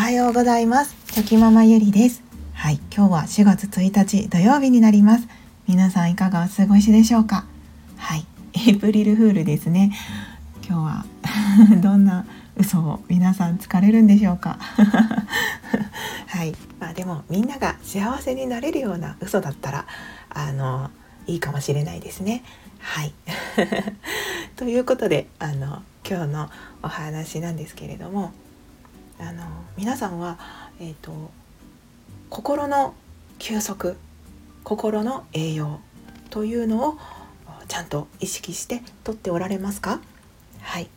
はようございます。チョキママゆりです。はい今日は4月1日土曜日になります。皆さんいかがお過ごしでしょうか？はいエイプリルフールですね。今日は どんな嘘を皆さん疲れるんでしょうか？はいまあでもみんなが幸せになれるような嘘だったらあのいいかもしれないですね。はい。ということであの今日のお話なんですけれどもあの皆さんは、えーと、心の休息心の栄養というのをちゃんと意識してとっておられますか？はい。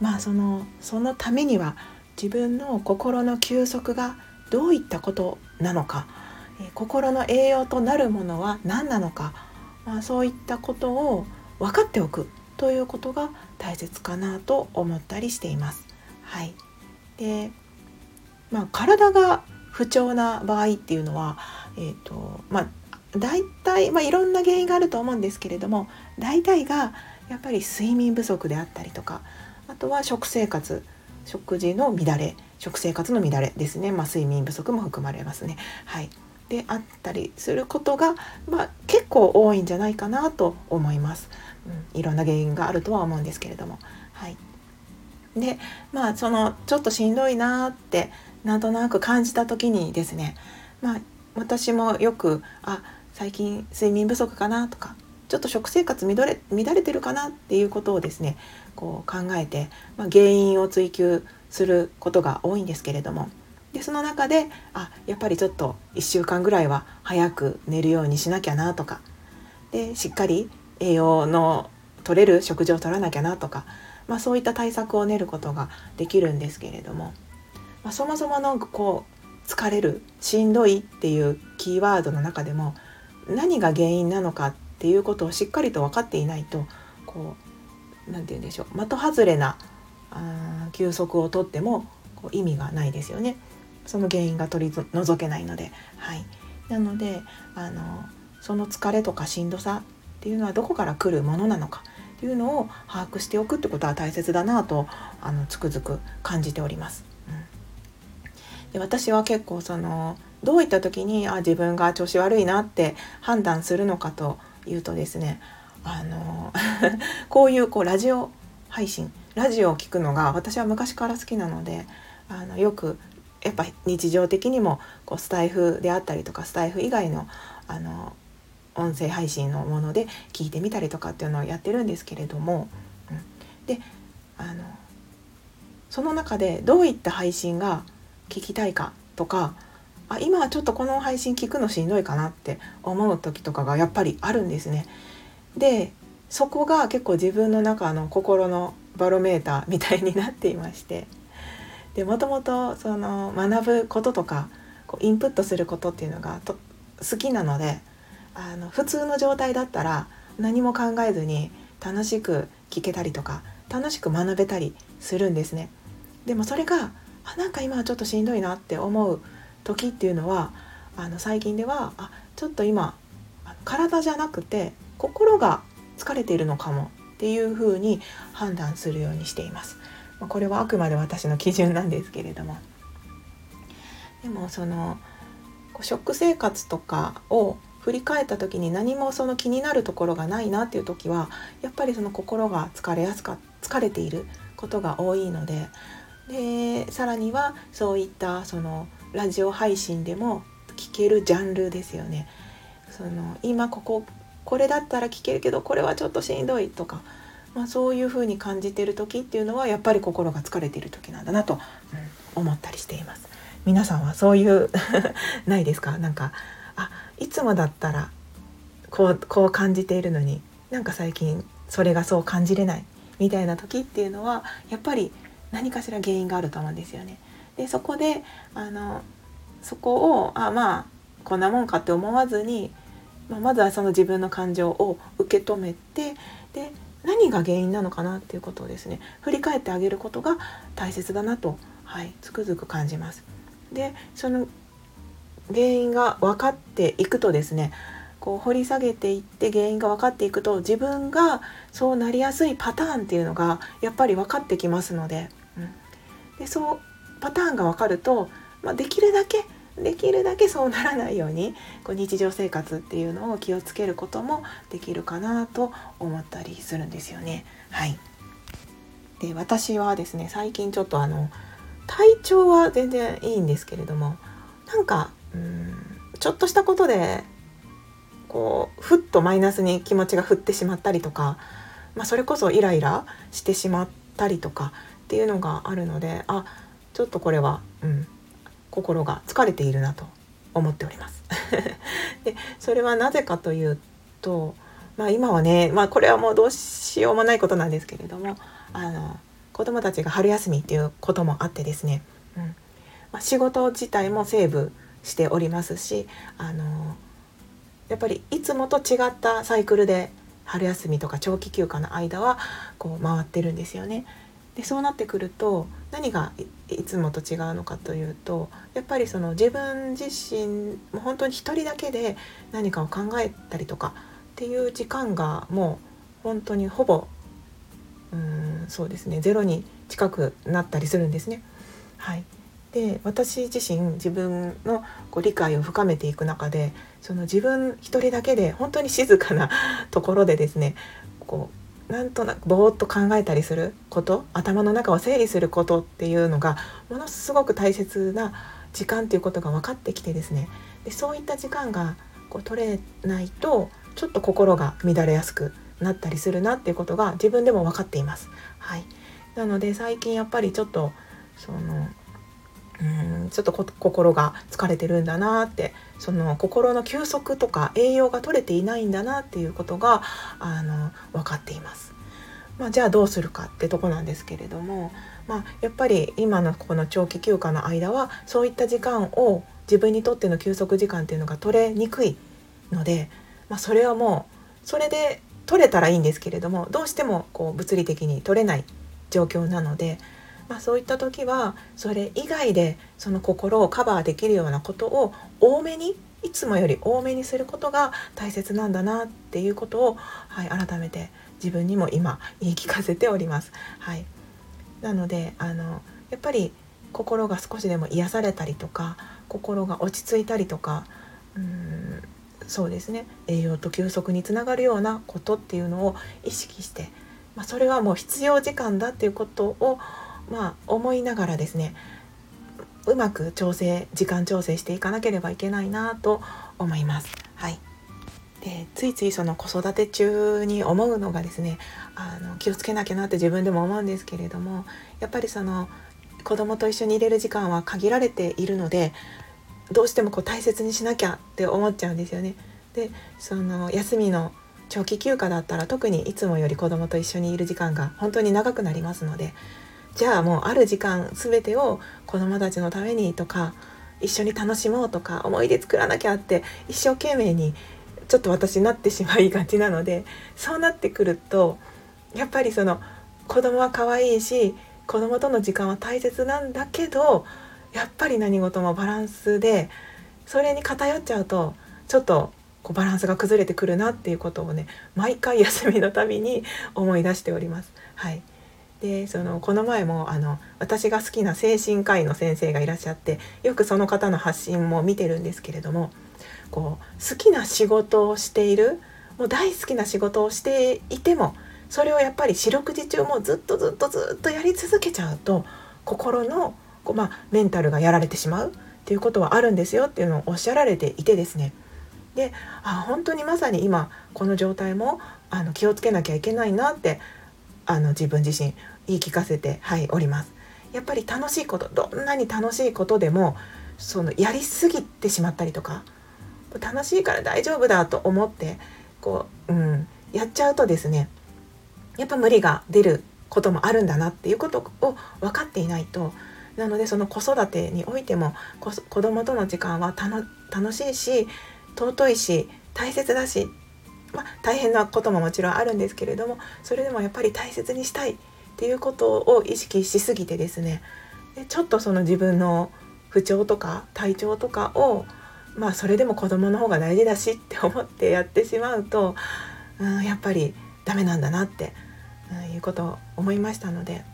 まあそのそのためには自分の心の休息がどういったことなのか、えー、心の栄養となるものは何なのか、まあ、そういったことを分かっておくということが大切かなと思ったりしています。はい、でまあ、体が不調な場合っていうのは、えーとまあ、大体、まあ、いろんな原因があると思うんですけれども大体がやっぱり睡眠不足であったりとかあとは食生活食事の乱れ食生活の乱れですね、まあ、睡眠不足も含まれますね。はい、であったりすることが、まあ、結構多いんじゃないかなと思います。うん、いろんな原因があるとは思うんですけれども。はい、でまあそのちょっとしんどいなってなんとなく感じた時にですねまあ私もよくあ最近睡眠不足かなとかちょっと食生活乱れ乱れてるかなっていうことをですねこう考えて、まあ、原因を追求することが多いんですけれどもでその中であやっぱりちょっと1週間ぐらいは早く寝るようにしなきゃなとかでしっかり栄養の取れる食事を取らなきゃなとか、まあ、そういった対策を練ることができるんですけれどもまあ、そもそものこう疲れるしんどいっていうキーワードの中でも何が原因なのかっていうことをしっかりと分かっていないとこう何て言うんでしょう的外れなあ休息をとってもこう意味がないですよね。その原因が取り除けないので、はい、なのであのその疲れとかしんどさっていうのはどこから来るものなのかっていうのを把握しておくってことは大切だなとあのつくづく感じております。で私は結構そのどういった時にあ自分が調子悪いなって判断するのかというとですねあの こういうこうラジオ配信ラジオを聴くのが私は昔から好きなのであのよくやっぱ日常的にもこうスタイフであったりとかスタイフ以外のあの音声配信のもので聞いてみたりとかっていうのをやってるんですけれども、うん、であのその中でどういった配信が聞きたいかとかあ今はちょっとこの配信聞くのしんどいかなって思う時とかがやっぱりあるんですね。でそこが結構自分の中の心のバロメーターみたいになっていましてでもともとその学ぶこととかこうインプットすることっていうのがと好きなのであの普通の状態だったら何も考えずに楽しく聞けたりとか楽しく学べたりするんですね。でもそれがあなんか今はちょっとしんどいなって思う時っていうのはあの最近ではあちょっと今体じゃなくて心が疲れているのかもっていうふうに判断するようにしています。これはあくまで私の基準なんですけれどもでもその食生活とかを振り返った時に何もその気になるところがないなっていう時はやっぱりその心が疲れやすか疲れていることが多いのででさらにはそういったそのラジオ配信でも聞けるジャンルですよね。その今こここれだったら聞けるけどこれはちょっとしんどいとか、まあ、そういうふうに感じてる時っていうのはやっぱり心が疲れてる時なんだなと、思ったりしています。皆さんはそういう ないですか？なんかあいつもだったらこうこう感じているのになんか最近それがそう感じれないみたいな時っていうのはやっぱり何かしら原因があると思うんですよね。でそこであのそこをあまあこんなもんかって思わずに、まあ、まずはその自分の感情を受け止めてで何が原因なのかなっていうことをですね振り返ってあげることが大切だなと、はい、つくづく感じます。でその原因が分かっていくとですねこう掘り下げていって原因が分かっていくと自分がそうなりやすいパターンっていうのがやっぱり分かってきますのででそうパターンが分かるとまあ、できるだけできるだけそうならないようにこう日常生活っていうのを気をつけることもできるかなと思ったりするんですよね。はい、で私はですね最近ちょっとあの体調は全然いいんですけれどもなんかうんちょっとしたことでこうふっとマイナスに気持ちが振ってしまったりとか、まあ、それこそイライラしてしまったりとかっていうのがあるのであちょっとこれは、うん、心が疲れているなと思っております。でそれはなぜかというと、まあ、今はね、まあ、これはもうどうしようもないことなんですけれどもあの子どもたちが春休みっていうこともあってですね、うんまあ、仕事自体もセーブしておりますしあのやっぱりいつもと違ったサイクルで春休みとか長期休暇の間はこう回ってるんですよね。でそうなってくると何がいつもと違うのかというとやっぱりその自分自身も本当に一人だけで何かを考えたりとかっていう時間がもう本当にほぼうんそうですねゼロに近くなったりするんですね。はい、で私自身自分のこう理解を深めていく中でその自分一人だけで本当に静かなところでですねこうなんとなくぼーっと考えたりすること頭の中を整理することっていうのがものすごく大切な時間っていうことが分かってきてですねでそういった時間がこう取れないとちょっと心が乱れやすくなったりするなっていうことが自分でも分かっています。はい、なので最近やっぱりちょっとそのうんちょっと心が疲れてるんだなってその心の休息とか栄養が取れていないんだなっていうことがあの分かっています。まあ、じゃあどうするかってとこなんですけれども、まあ、やっぱり今のこの長期休暇の間はそういった時間を自分にとっての休息時間っていうのが取れにくいので、まあ、それはもうそれで取れたらいいんですけれどもどうしてもこう物理的に取れない状況なので、まあ、そういった時はそれ以外でその心をカバーできるようなことを多めにいつもより多めにすることが大切なんだなっていうことを、はい、改めて自分にも今言い聞かせております。はい、なのであのやっぱり心が少しでも癒されたりとか心が落ち着いたりとかうんそうですね栄養と休息につながるようなことっていうのを意識して、まあ、それはもう必要時間だっていうことを、まあ、思いながらですねうまく調整時間調整していかなければいけないなと思います。はいでついついその子育て中に思うのがですねあの気をつけなきゃなって自分でも思うんですけれどもやっぱりその子供と一緒に入れる時間は限られているのでどうしてもこう大切にしなきゃって思っちゃうんですよね。でその休みの長期休暇だったら特にいつもより子供と一緒にいる時間が本当に長くなりますのでじゃあもうある時間全てを子供たちのためにとか一緒に楽しもうとか思い出作らなきゃって一生懸命にちょっと私なってしまいがちなのでそうなってくるとやっぱりその子供は可愛いし子供との時間は大切なんだけどやっぱり何事もバランスでそれに偏っちゃうとちょっとこうバランスが崩れてくるなっていうことをね毎回休みのたびに思い出しております。はい、でそのこの前もあの私が好きな精神科医の先生がいらっしゃってよくその方の発信も見てるんですけれどもこう好きな仕事をしているもう大好きな仕事をしていてもそれをやっぱり四六時中もずっとずっとずっとやり続けちゃうと心のこう、まあ、メンタルがやられてしまうっていうことはあるんですよっていうのをおっしゃられていてですね。であ本当にまさに今この状態もあの気をつけなきゃいけないなってあの自分自身言い聞かせて、はい、おります。やっぱり楽しいことどんなに楽しいことでもそのやりすぎてしまったりとか楽しいから大丈夫だと思ってこう、うん、やっちゃうとですねやっぱ無理が出ることもあるんだなっていうことを分かっていないとなのでその子育てにおいても子供との時間は楽しいし尊いし大切だし、まあ、大変なことももちろんあるんですけれどもそれでもやっぱり大切にしたいっていうことを意識しすぎてですね。でちょっとその自分の不調とか体調とかをまあそれでも子供の方が大事だしって思ってやってしまうと、うん、やっぱりダメなんだなって、うん、いうことを思いましたので、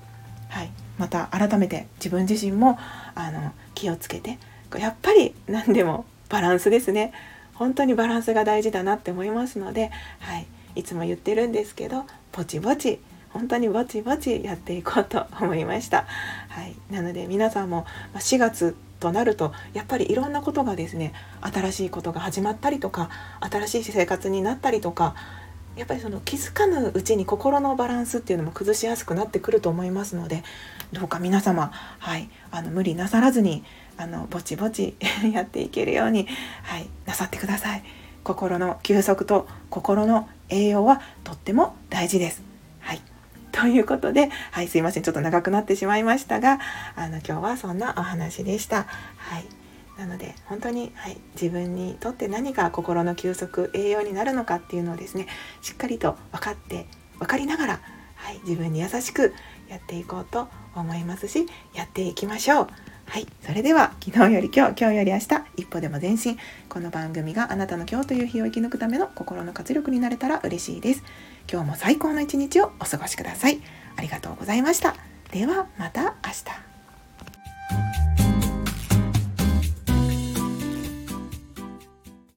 はい、また改めて自分自身もあの気をつけてやっぱり何でもバランスですね。本当にバランスが大事だなって思いますので、はい、いつも言ってるんですけどぼちぼち本当にぼちぼちやっていこうと思いました。はい、なので皆さんも4月となるとやっぱりいろんなことがですね新しいことが始まったりとか新しい生活になったりとかやっぱりその気づかぬうちに心のバランスっていうのも崩しやすくなってくると思いますのでどうか皆様、はい、あの無理なさらずにあのぼちぼち やっていけるように、はい、なさってください。心の休息と心の栄養はとっても大事です。はい、ということで、はい、すいませんちょっと長くなってしまいましたがあの今日はそんなお話でした。はいなので本当に、はい、自分にとって何が心の休息栄養になるのかっていうのをですねしっかりと分かって分かりながら、はい、自分に優しくやっていこうと思いますしやっていきましょう。はい、それでは昨日より今日今日より明日一歩でも前進。この番組があなたの今日という日を生き抜くための心の活力になれたら嬉しいです。今日も最高の一日をお過ごしください。ありがとうございました。ではまた明日。